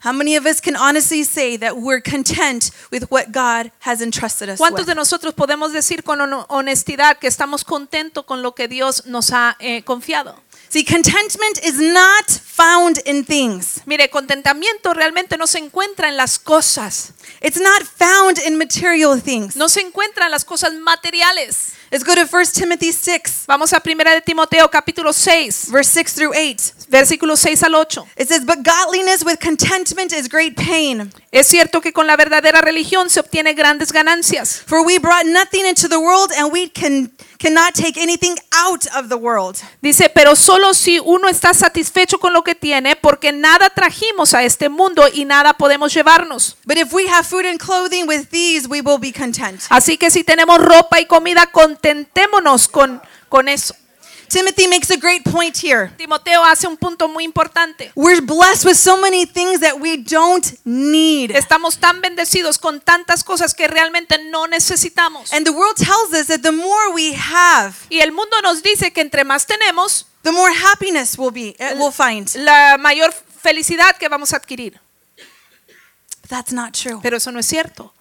S1: How many of us can honestly say that we're content with what God has entrusted us
S2: ¿Cuántos
S1: with?
S2: de nosotros podemos decir con hon- honestidad que estamos contentos con lo que Dios nos ha eh, confiado?
S1: See, contentment is not found in things.
S2: Mire, contentamiento realmente no se encuentra en las cosas,
S1: It's not found in material things.
S2: no se encuentra en las cosas materiales.
S1: Let's go to 1 Timothy 6,
S2: Vamos a 1 de Timoteo capítulo 6,
S1: verse 6 through 8.
S2: versículos 6 al 8.
S1: It says, But godliness with contentment is great pain.
S2: Es cierto que con la verdadera religión se obtiene grandes ganancias.
S1: For we brought nothing into the world, and we can cannot take anything out of the world.
S2: Dice, pero solo si uno está satisfecho con lo que tiene, porque nada trajimos a este mundo y nada podemos llevarnos.
S1: But if we have food and clothing with these, we will be content.
S2: Así que si tenemos ropa y comida, contentémonos con, con eso.
S1: Timothy makes a great point here.
S2: Timoteo hace un punto muy importante.
S1: We're blessed with so many things that we don't need.
S2: Estamos tan bendecidos con tantas cosas que realmente no necesitamos.
S1: And the world tells us that the more we have,
S2: Y el mundo nos dice que entre más tenemos,
S1: the more happiness we'll be uh, we'll find.
S2: la mayor felicidad que vamos a adquirir.
S1: But that's not true.
S2: Pero eso no es cierto.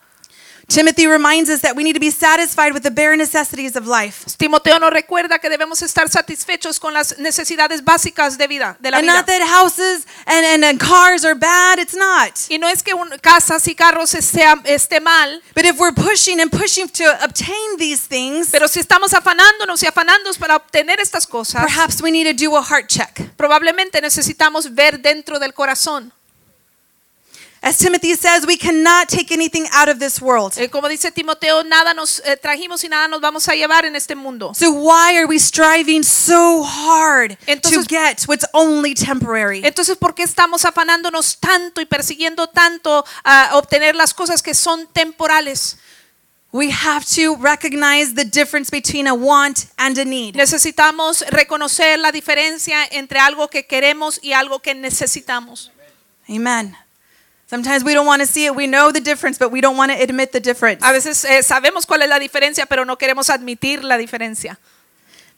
S1: Timothy reminds us that we need to be satisfied with the bare necessities of life.
S2: Timoteo nos recuerda que debemos estar satisfechos con las necesidades básicas de vida, de la
S1: And
S2: vida.
S1: not that houses and, and, and cars are bad, it's not.
S2: Y no es que un- casas y carros esté, esté mal,
S1: But if we're pushing and pushing to obtain these things,
S2: pero si estamos afanándonos y afanándonos para obtener estas cosas,
S1: perhaps we need to do a heart check.
S2: probablemente necesitamos ver dentro del corazón.
S1: As Timothy says, we cannot take anything out of this world.
S2: Eh, como dice Timoteo, nada nos eh, trajimos y nada nos vamos a llevar en este mundo.
S1: So why are we striving so hard to
S2: Entonces-
S1: get what's only temporary?
S2: Entonces, ¿por qué estamos afanándonos tanto y persiguiendo tanto a obtener las cosas que son temporales?
S1: We have to recognize the difference between a want and a need.
S2: Necesitamos reconocer la diferencia entre algo que queremos y algo que necesitamos.
S1: Amen. Sometimes we don't want to see it. We know the difference, but we don't want to admit the difference.
S2: A veces eh, sabemos cuál es la diferencia, pero no queremos admitir la diferencia.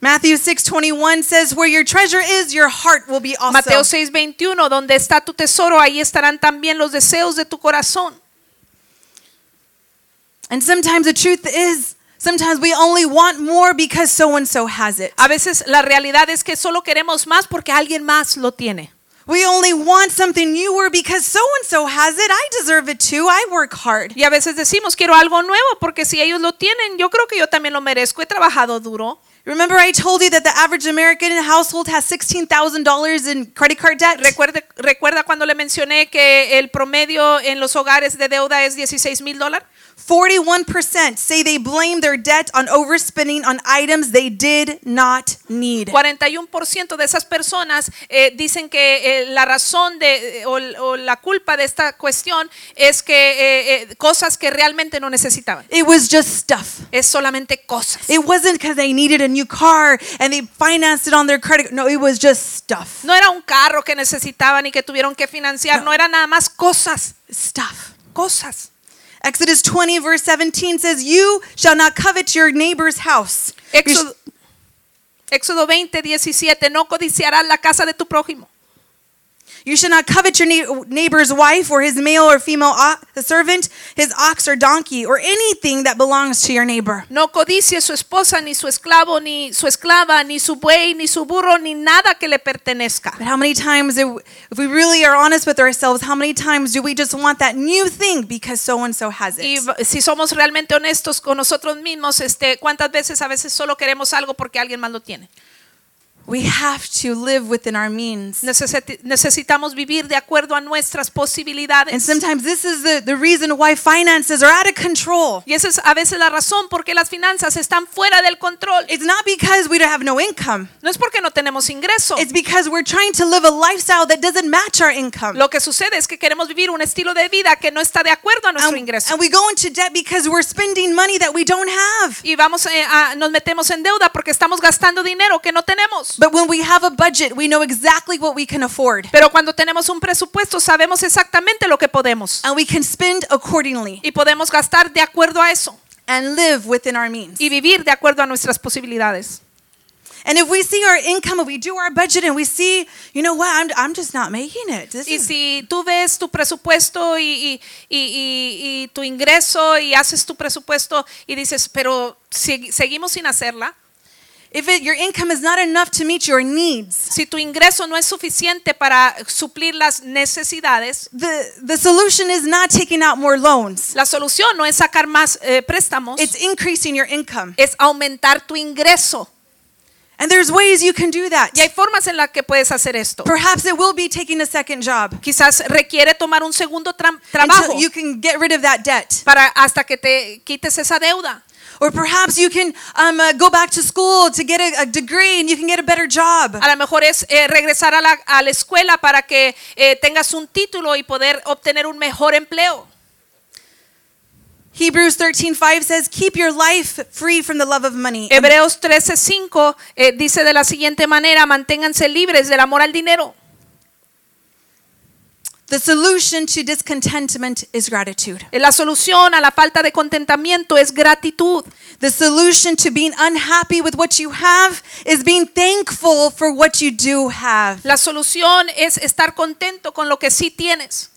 S1: Matthew 6:21 says, "Where your treasure is, your heart will be also."
S2: Mateo 6:21, donde está tu tesoro, ahí estarán también los deseos de tu corazón.
S1: And sometimes the truth is, sometimes we only want more because so and so has it.
S2: A veces la realidad es que solo queremos más porque alguien más lo tiene.
S1: We only want something newer because so and so has it. I deserve it too. I work hard.
S2: Y a veces decimos, quiero algo nuevo porque si ellos lo tienen, yo creo que yo también lo merezco. He trabajado duro.
S1: Remember I told you that the average American household has $16,000 in credit card debt?
S2: Recuerde, recuerda cuando le mencioné que el promedio en los hogares de deuda es 16 mil dólares.
S1: 41% say they blame their debt on overspending on items they did not need.
S2: 41% de esas personas eh, dicen que eh, la razón de, o, o la culpa de esta cuestión es que eh, eh, cosas que realmente no necesitaban.
S1: It was just stuff.
S2: Es solamente cosas.
S1: It wasn't because they needed a new car and they financed it on their credit. No, it was just stuff.
S2: No era un carro que necesitaban y que tuvieron que financiar, no era nada más cosas,
S1: Stuff.
S2: cosas.
S1: Exodus 20, verse 17 says, You shall not covet your neighbor's house.
S2: Éxodo, Éxodo 20, 17, no codiciarás la casa de tu prójimo.
S1: You should not covet your neighbor's wife or his male or female o- servant, his ox or donkey, or anything that belongs to your neighbor.
S2: No codicie su esposa, ni su esclavo, ni su esclava, ni su buey, ni su burro, ni nada que le pertenezca.
S1: But how many times, if we really are honest with ourselves, how many times do we just want that new thing because so and so has
S2: Y
S1: it?
S2: v- si somos realmente honestos con nosotros mismos, este, ¿cuántas veces a veces solo queremos algo porque alguien más lo tiene?
S1: We have to live within our means.
S2: Necesitamos vivir de acuerdo a nuestras
S1: And
S2: posibilidades.
S1: sometimes this is the, the reason why finances are out of control.
S2: Y esa es a veces la razón por qué las finanzas están fuera del control.
S1: It's not because we don't have no income.
S2: No es porque no tenemos ingreso.
S1: It's because we're trying to live a lifestyle that doesn't match our income.
S2: Lo que sucede es que queremos vivir un estilo de vida que no está de acuerdo a nuestro
S1: And,
S2: ingreso.
S1: and we go into debt because we're spending money that we don't have.
S2: Y vamos eh, a- nos metemos en deuda porque estamos gastando dinero que no tenemos.
S1: But when we have a budget, we know exactly what we can afford.
S2: Pero cuando tenemos un presupuesto sabemos exactamente lo que podemos.
S1: And we can spend accordingly
S2: Y podemos gastar de acuerdo a eso.
S1: and live within our means.
S2: Y vivir de acuerdo a nuestras posibilidades.
S1: And if we see our income and we do our budget and we see, you know what, I'm, I'm just not making it. This
S2: Y
S1: is,
S2: si tú ves tu presupuesto y, y- y- y- y tu ingreso y haces tu presupuesto y dices, pero si- seguimos sin hacerla,
S1: if it, your income is not enough to meet your needs,
S2: si tu ingreso no es suficiente para suplir las necesidades,
S1: the, the solution is not taking out more loans.
S2: la solución no es sacar más eh, préstamos,
S1: It's increasing your income.
S2: es aumentar tu ingreso.
S1: And there's ways you can do that.
S2: Y hay formas en las que puedes hacer esto.
S1: Perhaps it will be taking a second job
S2: Quizás requiere tomar un segundo tra- trabajo
S1: until you can get rid of that debt.
S2: para hasta que te quites esa deuda.
S1: Or perhaps you can um, uh, go back to school to get a, a degree and you can get a better job.
S2: A lo mejor es eh, regresar a la, a la escuela para que eh, tengas un título y poder obtener un mejor empleo.
S1: Hebrews 13:5 says, "Keep your life free from the love of money."
S2: Hebreos 13:5 eh, dice de la siguiente manera, manténganse libres del amor al dinero.
S1: The solution to discontentment is gratitude.
S2: La solución a la falta de contentamiento es gratitud.
S1: The solution to being unhappy with what you have is being thankful for what you do have.
S2: La solución es estar contento con lo que sí tienes.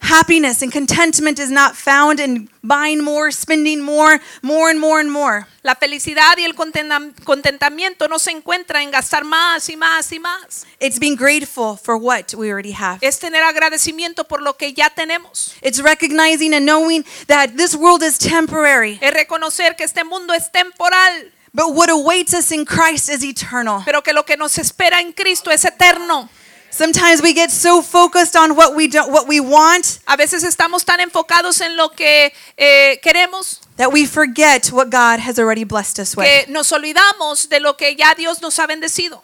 S1: Happiness and contentment is not found in buying more, spending more, more and more and more.
S2: La felicidad y el contenta- contentamiento no se encuentra en gastar más y más y más.
S1: It's being grateful for what we already have.
S2: Es tener agradecimiento por lo que ya tenemos.
S1: It's recognizing and knowing that this world is temporary,
S2: Es reconocer que este mundo es temporal,
S1: but what awaits us in Christ is eternal.
S2: pero que lo que nos espera en Cristo es eterno.
S1: Sometimes we get so focused on what we don't, what we want
S2: A veces estamos tan enfocados en lo que eh, queremos
S1: that we forget what God has already blessed us with.
S2: que nos olvidamos de lo que ya Dios nos ha bendecido.